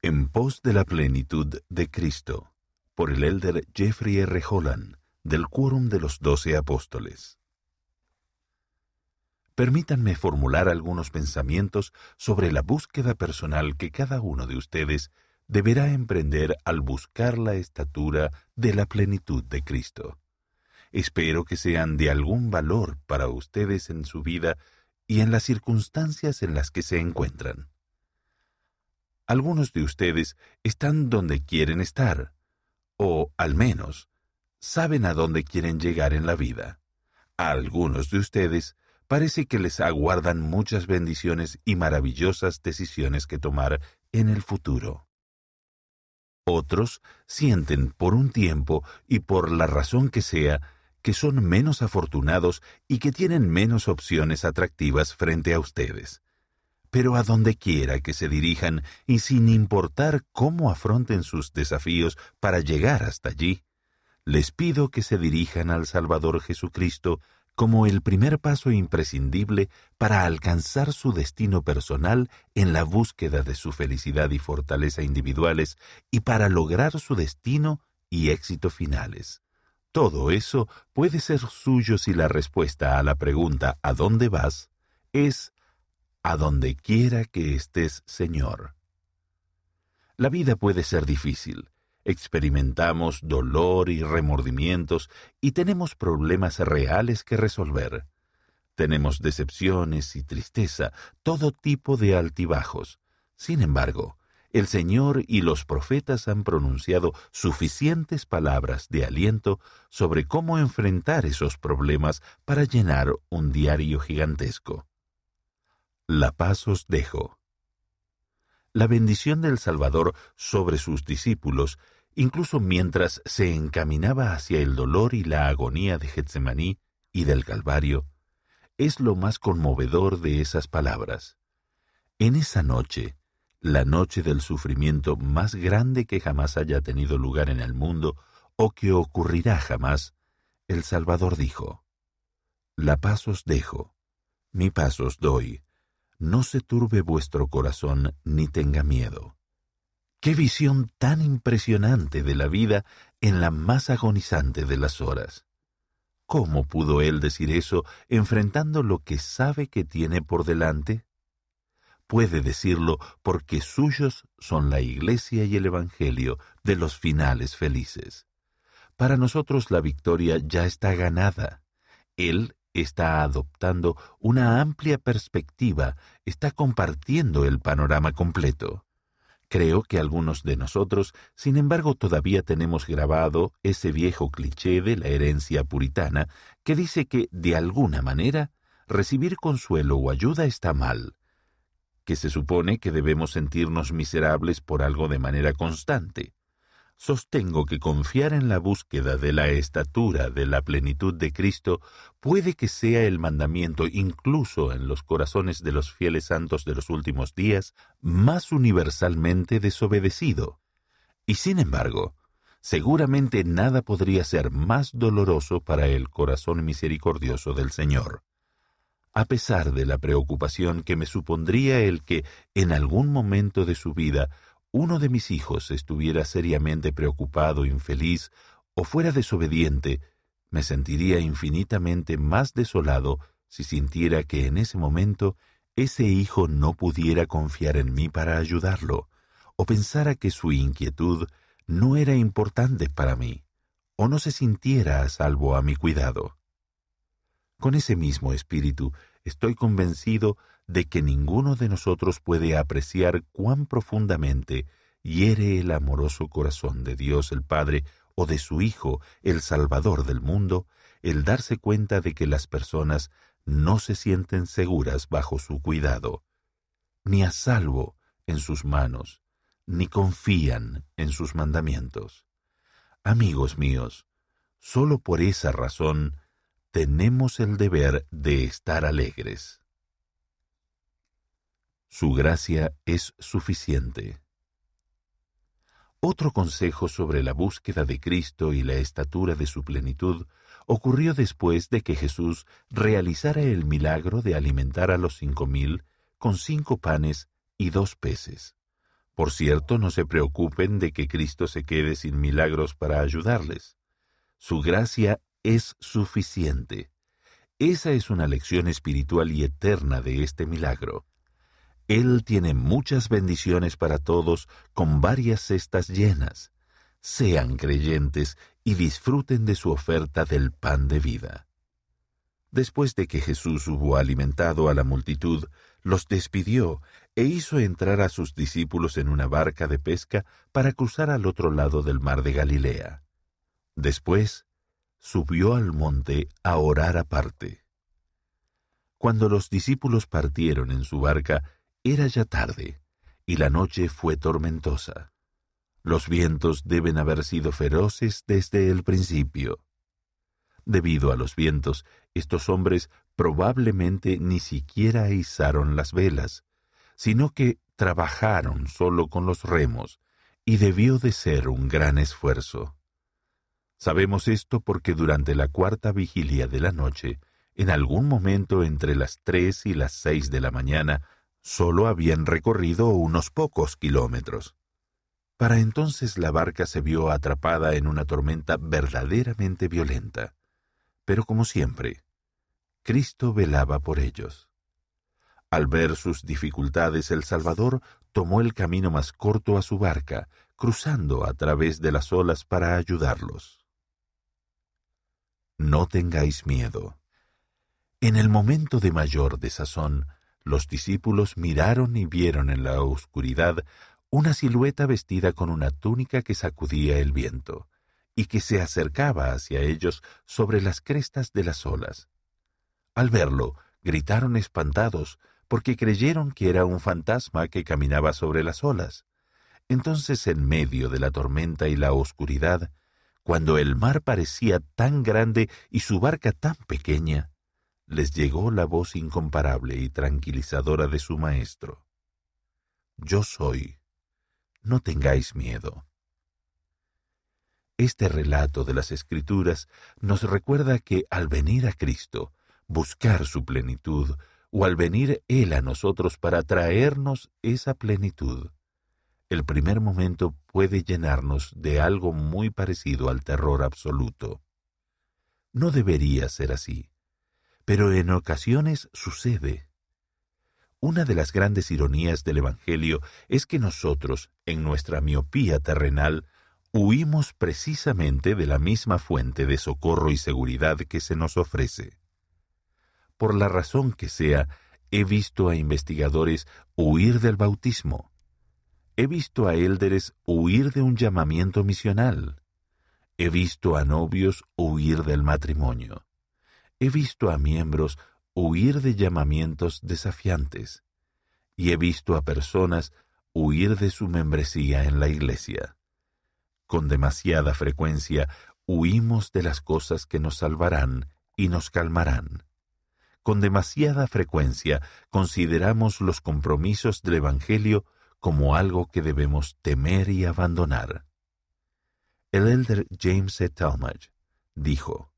En pos de la plenitud de Cristo, por el elder Jeffrey R. Holland, del Quórum de los Doce Apóstoles. Permítanme formular algunos pensamientos sobre la búsqueda personal que cada uno de ustedes deberá emprender al buscar la estatura de la plenitud de Cristo. Espero que sean de algún valor para ustedes en su vida y en las circunstancias en las que se encuentran. Algunos de ustedes están donde quieren estar, o al menos saben a dónde quieren llegar en la vida. A algunos de ustedes parece que les aguardan muchas bendiciones y maravillosas decisiones que tomar en el futuro. Otros sienten por un tiempo y por la razón que sea que son menos afortunados y que tienen menos opciones atractivas frente a ustedes pero a donde quiera que se dirijan y sin importar cómo afronten sus desafíos para llegar hasta allí, les pido que se dirijan al Salvador Jesucristo como el primer paso imprescindible para alcanzar su destino personal en la búsqueda de su felicidad y fortaleza individuales y para lograr su destino y éxito finales. Todo eso puede ser suyo si la respuesta a la pregunta ¿a dónde vas? es a donde quiera que estés, Señor. La vida puede ser difícil. Experimentamos dolor y remordimientos y tenemos problemas reales que resolver. Tenemos decepciones y tristeza, todo tipo de altibajos. Sin embargo, el Señor y los profetas han pronunciado suficientes palabras de aliento sobre cómo enfrentar esos problemas para llenar un diario gigantesco. La paz os dejo. La bendición del Salvador sobre sus discípulos, incluso mientras se encaminaba hacia el dolor y la agonía de Getsemaní y del Calvario, es lo más conmovedor de esas palabras. En esa noche, la noche del sufrimiento más grande que jamás haya tenido lugar en el mundo o que ocurrirá jamás, el Salvador dijo, La paz os dejo, mi paz os doy no se turbe vuestro corazón ni tenga miedo. Qué visión tan impresionante de la vida en la más agonizante de las horas. ¿Cómo pudo él decir eso enfrentando lo que sabe que tiene por delante? Puede decirlo porque suyos son la Iglesia y el Evangelio de los finales felices. Para nosotros la victoria ya está ganada. Él está adoptando una amplia perspectiva, está compartiendo el panorama completo. Creo que algunos de nosotros, sin embargo, todavía tenemos grabado ese viejo cliché de la herencia puritana que dice que, de alguna manera, recibir consuelo o ayuda está mal, que se supone que debemos sentirnos miserables por algo de manera constante. Sostengo que confiar en la búsqueda de la estatura de la plenitud de Cristo puede que sea el mandamiento incluso en los corazones de los fieles santos de los últimos días más universalmente desobedecido. Y sin embargo, seguramente nada podría ser más doloroso para el corazón misericordioso del Señor. A pesar de la preocupación que me supondría el que, en algún momento de su vida, uno de mis hijos estuviera seriamente preocupado, infeliz o fuera desobediente, me sentiría infinitamente más desolado si sintiera que en ese momento ese hijo no pudiera confiar en mí para ayudarlo, o pensara que su inquietud no era importante para mí, o no se sintiera a salvo a mi cuidado. Con ese mismo espíritu estoy convencido de que ninguno de nosotros puede apreciar cuán profundamente hiere el amoroso corazón de Dios el Padre o de su Hijo, el Salvador del mundo, el darse cuenta de que las personas no se sienten seguras bajo su cuidado, ni a salvo en sus manos, ni confían en sus mandamientos. Amigos míos, sólo por esa razón tenemos el deber de estar alegres. Su gracia es suficiente. Otro consejo sobre la búsqueda de Cristo y la estatura de su plenitud ocurrió después de que Jesús realizara el milagro de alimentar a los cinco mil con cinco panes y dos peces. Por cierto, no se preocupen de que Cristo se quede sin milagros para ayudarles. Su gracia es suficiente. Esa es una lección espiritual y eterna de este milagro. Él tiene muchas bendiciones para todos con varias cestas llenas. Sean creyentes y disfruten de su oferta del pan de vida. Después de que Jesús hubo alimentado a la multitud, los despidió e hizo entrar a sus discípulos en una barca de pesca para cruzar al otro lado del mar de Galilea. Después subió al monte a orar aparte. Cuando los discípulos partieron en su barca, era ya tarde, y la noche fue tormentosa. Los vientos deben haber sido feroces desde el principio. Debido a los vientos, estos hombres probablemente ni siquiera izaron las velas, sino que trabajaron solo con los remos, y debió de ser un gran esfuerzo. Sabemos esto porque durante la cuarta vigilia de la noche, en algún momento entre las tres y las seis de la mañana, solo habían recorrido unos pocos kilómetros. Para entonces la barca se vio atrapada en una tormenta verdaderamente violenta. Pero como siempre, Cristo velaba por ellos. Al ver sus dificultades, el Salvador tomó el camino más corto a su barca, cruzando a través de las olas para ayudarlos. No tengáis miedo. En el momento de mayor desazón, los discípulos miraron y vieron en la oscuridad una silueta vestida con una túnica que sacudía el viento, y que se acercaba hacia ellos sobre las crestas de las olas. Al verlo, gritaron espantados, porque creyeron que era un fantasma que caminaba sobre las olas. Entonces, en medio de la tormenta y la oscuridad, cuando el mar parecía tan grande y su barca tan pequeña, les llegó la voz incomparable y tranquilizadora de su maestro. Yo soy. No tengáis miedo. Este relato de las Escrituras nos recuerda que al venir a Cristo, buscar su plenitud, o al venir Él a nosotros para traernos esa plenitud, el primer momento puede llenarnos de algo muy parecido al terror absoluto. No debería ser así, pero en ocasiones sucede. Una de las grandes ironías del Evangelio es que nosotros, en nuestra miopía terrenal, huimos precisamente de la misma fuente de socorro y seguridad que se nos ofrece. Por la razón que sea, he visto a investigadores huir del bautismo, He visto a élderes huir de un llamamiento misional. He visto a novios huir del matrimonio. He visto a miembros huir de llamamientos desafiantes. Y he visto a personas huir de su membresía en la iglesia. Con demasiada frecuencia huimos de las cosas que nos salvarán y nos calmarán. Con demasiada frecuencia consideramos los compromisos del Evangelio como algo que debemos temer y abandonar. El elder James E. Talmage dijo,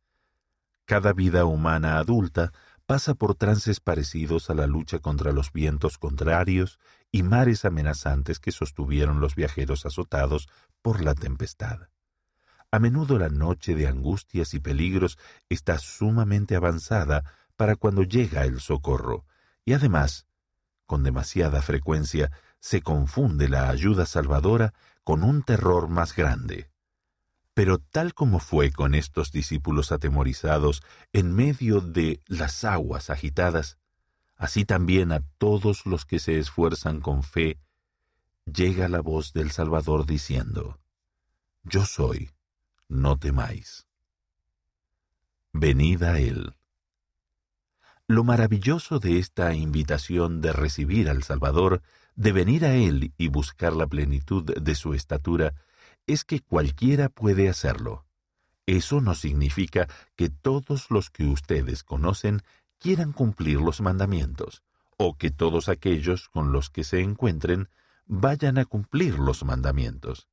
Cada vida humana adulta pasa por trances parecidos a la lucha contra los vientos contrarios y mares amenazantes que sostuvieron los viajeros azotados por la tempestad. A menudo la noche de angustias y peligros está sumamente avanzada para cuando llega el socorro, y además, con demasiada frecuencia, se confunde la ayuda salvadora con un terror más grande. Pero tal como fue con estos discípulos atemorizados en medio de las aguas agitadas, así también a todos los que se esfuerzan con fe, llega la voz del Salvador diciendo, Yo soy, no temáis. Venid a Él. Lo maravilloso de esta invitación de recibir al Salvador de venir a Él y buscar la plenitud de su estatura, es que cualquiera puede hacerlo. Eso no significa que todos los que ustedes conocen quieran cumplir los mandamientos, o que todos aquellos con los que se encuentren vayan a cumplir los mandamientos.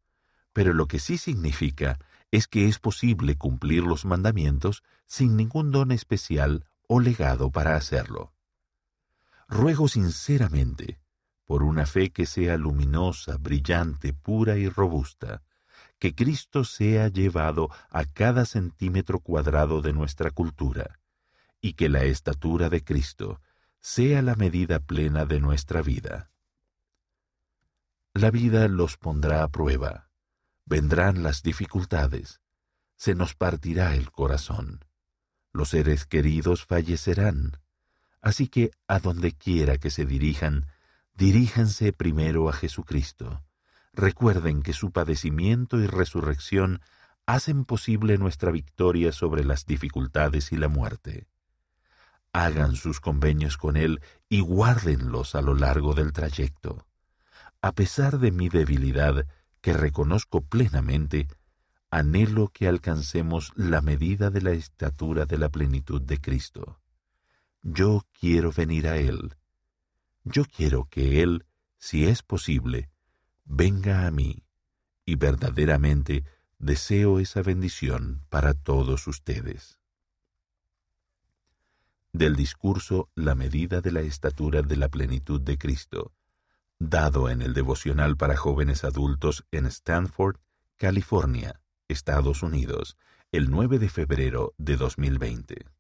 Pero lo que sí significa es que es posible cumplir los mandamientos sin ningún don especial o legado para hacerlo. Ruego sinceramente por una fe que sea luminosa, brillante, pura y robusta, que Cristo sea llevado a cada centímetro cuadrado de nuestra cultura, y que la estatura de Cristo sea la medida plena de nuestra vida. La vida los pondrá a prueba, vendrán las dificultades, se nos partirá el corazón, los seres queridos fallecerán, así que a donde quiera que se dirijan, diríjanse primero a Jesucristo. Recuerden que su padecimiento y resurrección hacen posible nuestra victoria sobre las dificultades y la muerte. Hagan sus convenios con Él y guárdenlos a lo largo del trayecto. A pesar de mi debilidad, que reconozco plenamente, anhelo que alcancemos la medida de la estatura de la plenitud de Cristo. Yo quiero venir a Él. Yo quiero que Él, si es posible, venga a mí, y verdaderamente deseo esa bendición para todos ustedes. Del discurso La medida de la estatura de la plenitud de Cristo, dado en el devocional para jóvenes adultos en Stanford, California, Estados Unidos, el 9 de febrero de 2020.